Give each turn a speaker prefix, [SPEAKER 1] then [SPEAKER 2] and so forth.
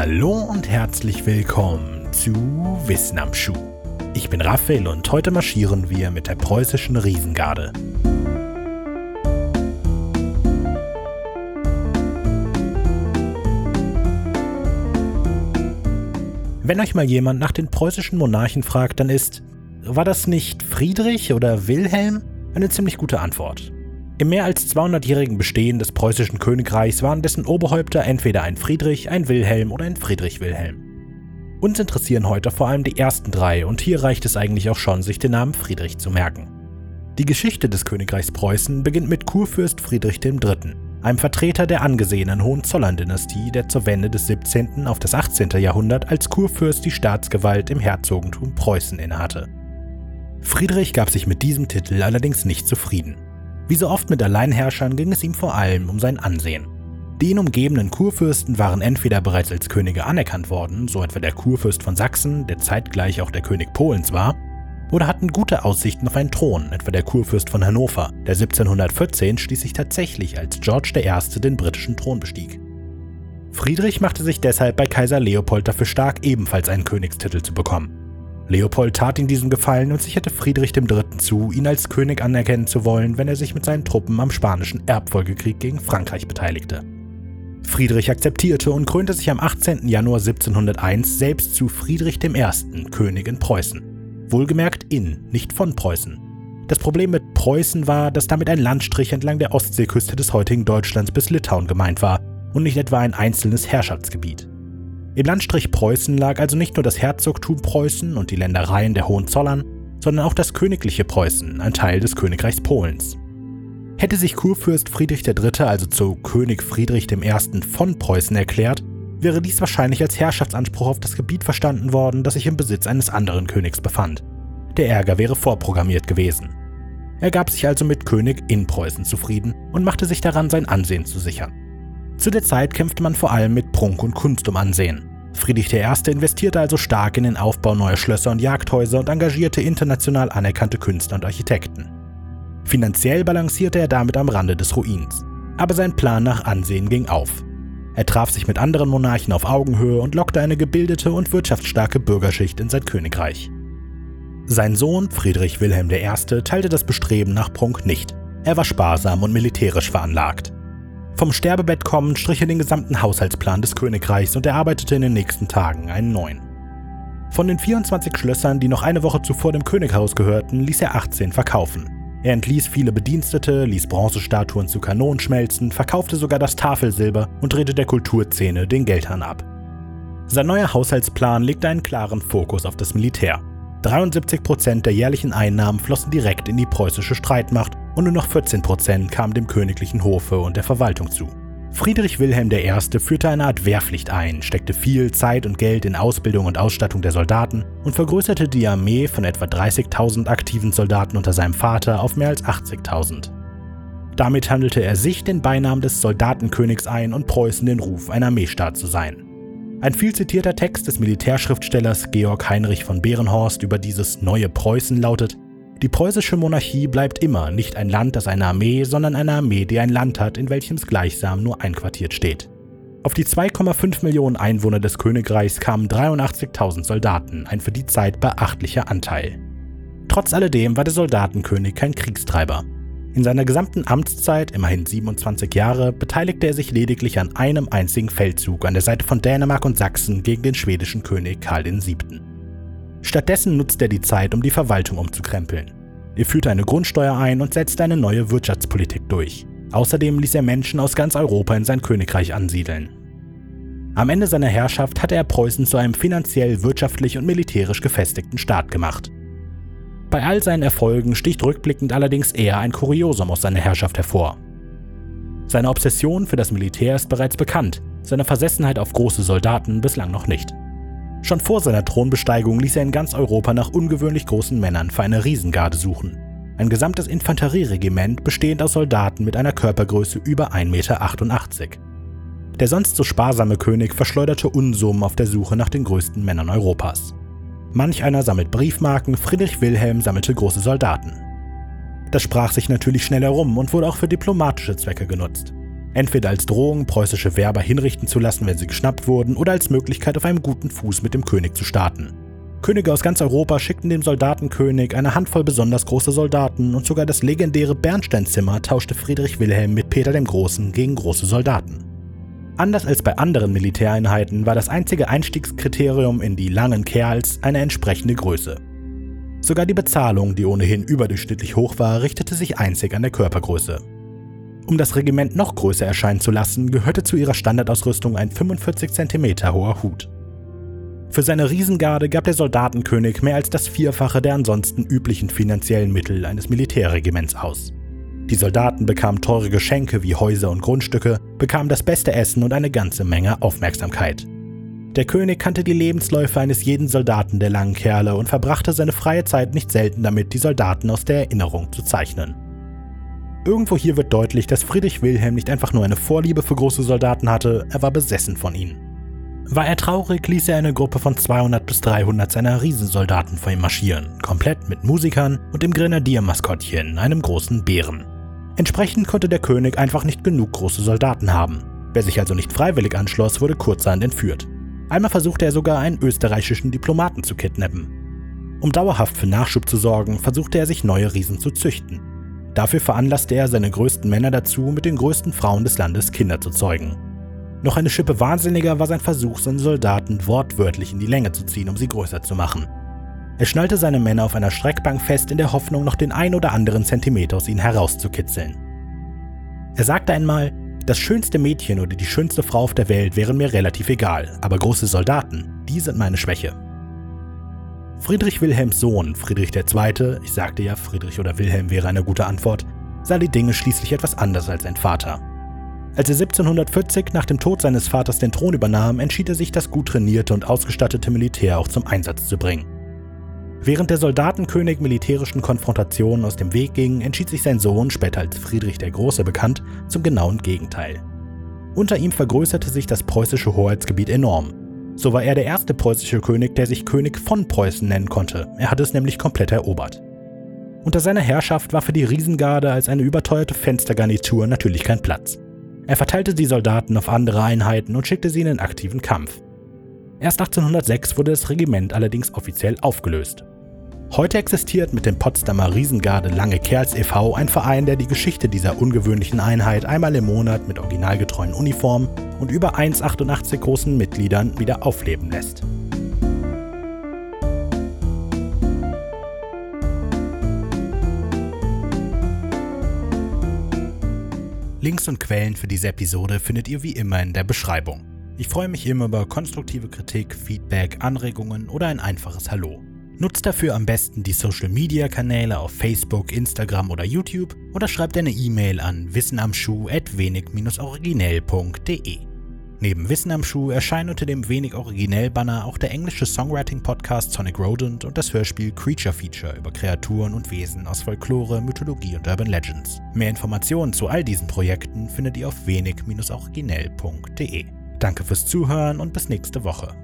[SPEAKER 1] Hallo und herzlich willkommen zu Wissen am Schuh. Ich bin Raphael und heute marschieren wir mit der preußischen Riesengarde. Wenn euch mal jemand nach den preußischen Monarchen fragt, dann ist, war das nicht Friedrich oder Wilhelm? Eine ziemlich gute Antwort. Im mehr als 200-jährigen Bestehen des preußischen Königreichs waren dessen Oberhäupter entweder ein Friedrich, ein Wilhelm oder ein Friedrich Wilhelm. Uns interessieren heute vor allem die ersten drei und hier reicht es eigentlich auch schon, sich den Namen Friedrich zu merken. Die Geschichte des Königreichs Preußen beginnt mit Kurfürst Friedrich III., einem Vertreter der angesehenen Hohenzollern-Dynastie, der zur Wende des 17. auf das 18. Jahrhundert als Kurfürst die Staatsgewalt im Herzogentum Preußen innehatte. Friedrich gab sich mit diesem Titel allerdings nicht zufrieden. Wie so oft mit Alleinherrschern ging es ihm vor allem um sein Ansehen. Die ihn umgebenden Kurfürsten waren entweder bereits als Könige anerkannt worden, so etwa der Kurfürst von Sachsen, der zeitgleich auch der König Polens war, oder hatten gute Aussichten auf einen Thron, etwa der Kurfürst von Hannover, der 1714 schließlich tatsächlich als George I. den britischen Thron bestieg. Friedrich machte sich deshalb bei Kaiser Leopold dafür stark, ebenfalls einen Königstitel zu bekommen. Leopold tat ihm diesen Gefallen und sicherte Friedrich III. zu, ihn als König anerkennen zu wollen, wenn er sich mit seinen Truppen am spanischen Erbfolgekrieg gegen Frankreich beteiligte. Friedrich akzeptierte und krönte sich am 18. Januar 1701 selbst zu Friedrich I., König in Preußen. Wohlgemerkt in, nicht von Preußen. Das Problem mit Preußen war, dass damit ein Landstrich entlang der Ostseeküste des heutigen Deutschlands bis Litauen gemeint war und nicht etwa ein einzelnes Herrschaftsgebiet. Im Landstrich Preußen lag also nicht nur das Herzogtum Preußen und die Ländereien der Hohenzollern, sondern auch das königliche Preußen, ein Teil des Königreichs Polens. Hätte sich Kurfürst Friedrich III. also zu König Friedrich I. von Preußen erklärt, wäre dies wahrscheinlich als Herrschaftsanspruch auf das Gebiet verstanden worden, das sich im Besitz eines anderen Königs befand. Der Ärger wäre vorprogrammiert gewesen. Er gab sich also mit König in Preußen zufrieden und machte sich daran, sein Ansehen zu sichern. Zu der Zeit kämpfte man vor allem mit Prunk und Kunst um Ansehen. Friedrich I. investierte also stark in den Aufbau neuer Schlösser und Jagdhäuser und engagierte international anerkannte Künstler und Architekten. Finanziell balancierte er damit am Rande des Ruins. Aber sein Plan nach Ansehen ging auf. Er traf sich mit anderen Monarchen auf Augenhöhe und lockte eine gebildete und wirtschaftsstarke Bürgerschicht in sein Königreich. Sein Sohn Friedrich Wilhelm I. teilte das Bestreben nach Prunk nicht. Er war sparsam und militärisch veranlagt. Vom Sterbebett kommend strich er den gesamten Haushaltsplan des Königreichs und erarbeitete in den nächsten Tagen einen neuen. Von den 24 Schlössern, die noch eine Woche zuvor dem Könighaus gehörten, ließ er 18 verkaufen. Er entließ viele Bedienstete, ließ Bronzestatuen zu Kanonen schmelzen, verkaufte sogar das Tafelsilber und drehte der Kulturszene den Geldhahn ab. Sein neuer Haushaltsplan legte einen klaren Fokus auf das Militär. 73 Prozent der jährlichen Einnahmen flossen direkt in die preußische Streitmacht und nur noch 14 Prozent kamen dem königlichen Hofe und der Verwaltung zu. Friedrich Wilhelm I. führte eine Art Wehrpflicht ein, steckte viel Zeit und Geld in Ausbildung und Ausstattung der Soldaten und vergrößerte die Armee von etwa 30.000 aktiven Soldaten unter seinem Vater auf mehr als 80.000. Damit handelte er sich den Beinamen des Soldatenkönigs ein und Preußen den Ruf, ein Armeestaat zu sein. Ein viel zitierter Text des Militärschriftstellers Georg Heinrich von Behrenhorst über dieses neue Preußen lautet, die preußische Monarchie bleibt immer nicht ein Land, das eine Armee, sondern eine Armee, die ein Land hat, in welchem es gleichsam nur einquartiert steht. Auf die 2,5 Millionen Einwohner des Königreichs kamen 83.000 Soldaten, ein für die Zeit beachtlicher Anteil. Trotz alledem war der Soldatenkönig kein Kriegstreiber. In seiner gesamten Amtszeit, immerhin 27 Jahre, beteiligte er sich lediglich an einem einzigen Feldzug an der Seite von Dänemark und Sachsen gegen den schwedischen König Karl VII. Stattdessen nutzte er die Zeit, um die Verwaltung umzukrempeln. Er führte eine Grundsteuer ein und setzte eine neue Wirtschaftspolitik durch. Außerdem ließ er Menschen aus ganz Europa in sein Königreich ansiedeln. Am Ende seiner Herrschaft hatte er Preußen zu einem finanziell, wirtschaftlich und militärisch gefestigten Staat gemacht. Bei all seinen Erfolgen sticht rückblickend allerdings eher ein Kuriosum aus seiner Herrschaft hervor. Seine Obsession für das Militär ist bereits bekannt, seine Versessenheit auf große Soldaten bislang noch nicht. Schon vor seiner Thronbesteigung ließ er in ganz Europa nach ungewöhnlich großen Männern für eine Riesengarde suchen. Ein gesamtes Infanterieregiment bestehend aus Soldaten mit einer Körpergröße über 1,88 Meter. Der sonst so sparsame König verschleuderte Unsummen auf der Suche nach den größten Männern Europas. Manch einer sammelt Briefmarken, Friedrich Wilhelm sammelte große Soldaten. Das sprach sich natürlich schnell herum und wurde auch für diplomatische Zwecke genutzt. Entweder als Drohung, preußische Werber hinrichten zu lassen, wenn sie geschnappt wurden, oder als Möglichkeit, auf einem guten Fuß mit dem König zu starten. Könige aus ganz Europa schickten dem Soldatenkönig eine Handvoll besonders große Soldaten und sogar das legendäre Bernsteinzimmer tauschte Friedrich Wilhelm mit Peter dem Großen gegen große Soldaten. Anders als bei anderen Militäreinheiten war das einzige Einstiegskriterium in die langen Kerls eine entsprechende Größe. Sogar die Bezahlung, die ohnehin überdurchschnittlich hoch war, richtete sich einzig an der Körpergröße. Um das Regiment noch größer erscheinen zu lassen, gehörte zu ihrer Standardausrüstung ein 45 cm hoher Hut. Für seine Riesengarde gab der Soldatenkönig mehr als das Vierfache der ansonsten üblichen finanziellen Mittel eines Militärregiments aus. Die Soldaten bekamen teure Geschenke wie Häuser und Grundstücke, bekamen das beste Essen und eine ganze Menge Aufmerksamkeit. Der König kannte die Lebensläufe eines jeden Soldaten der langen Kerle und verbrachte seine freie Zeit nicht selten damit, die Soldaten aus der Erinnerung zu zeichnen. Irgendwo hier wird deutlich, dass Friedrich Wilhelm nicht einfach nur eine Vorliebe für große Soldaten hatte, er war besessen von ihnen. War er traurig, ließ er eine Gruppe von 200 bis 300 seiner Riesensoldaten vor ihm marschieren, komplett mit Musikern und dem Grenadiermaskottchen, einem großen Bären. Entsprechend konnte der König einfach nicht genug große Soldaten haben. Wer sich also nicht freiwillig anschloss, wurde kurzerhand entführt. Einmal versuchte er sogar einen österreichischen Diplomaten zu kidnappen. Um dauerhaft für Nachschub zu sorgen, versuchte er sich neue Riesen zu züchten. Dafür veranlasste er seine größten Männer dazu, mit den größten Frauen des Landes Kinder zu zeugen. Noch eine Schippe wahnsinniger war sein Versuch, seine Soldaten wortwörtlich in die Länge zu ziehen, um sie größer zu machen. Er schnallte seine Männer auf einer Streckbank fest, in der Hoffnung, noch den ein oder anderen Zentimeter aus ihnen herauszukitzeln. Er sagte einmal, das schönste Mädchen oder die schönste Frau auf der Welt wären mir relativ egal, aber große Soldaten, die sind meine Schwäche. Friedrich Wilhelms Sohn, Friedrich II., ich sagte ja, Friedrich oder Wilhelm wäre eine gute Antwort, sah die Dinge schließlich etwas anders als sein Vater. Als er 1740 nach dem Tod seines Vaters den Thron übernahm, entschied er sich, das gut trainierte und ausgestattete Militär auch zum Einsatz zu bringen. Während der Soldatenkönig militärischen Konfrontationen aus dem Weg ging, entschied sich sein Sohn, später als Friedrich der Große bekannt, zum genauen Gegenteil. Unter ihm vergrößerte sich das preußische Hoheitsgebiet enorm. So war er der erste preußische König, der sich König von Preußen nennen konnte. Er hatte es nämlich komplett erobert. Unter seiner Herrschaft war für die Riesengarde als eine überteuerte Fenstergarnitur natürlich kein Platz. Er verteilte die Soldaten auf andere Einheiten und schickte sie in den aktiven Kampf. Erst 1806 wurde das Regiment allerdings offiziell aufgelöst. Heute existiert mit dem Potsdamer Riesengarde Lange Kerls e.V. ein Verein, der die Geschichte dieser ungewöhnlichen Einheit einmal im Monat mit originalgetreuen Uniformen und über 1,88 großen Mitgliedern wieder aufleben lässt. Links und Quellen für diese Episode findet ihr wie immer in der Beschreibung. Ich freue mich immer über konstruktive Kritik, Feedback, Anregungen oder ein einfaches Hallo. Nutzt dafür am besten die Social Media Kanäle auf Facebook, Instagram oder YouTube oder schreibt eine E-Mail an wissenamschuh@wenig-originell.de. Neben Wissen am Schuh erscheinen unter dem wenig originell Banner auch der englische Songwriting-Podcast Sonic Rodent und das Hörspiel Creature Feature über Kreaturen und Wesen aus Folklore, Mythologie und Urban Legends. Mehr Informationen zu all diesen Projekten findet ihr auf wenig-originell.de. Danke fürs Zuhören und bis nächste Woche.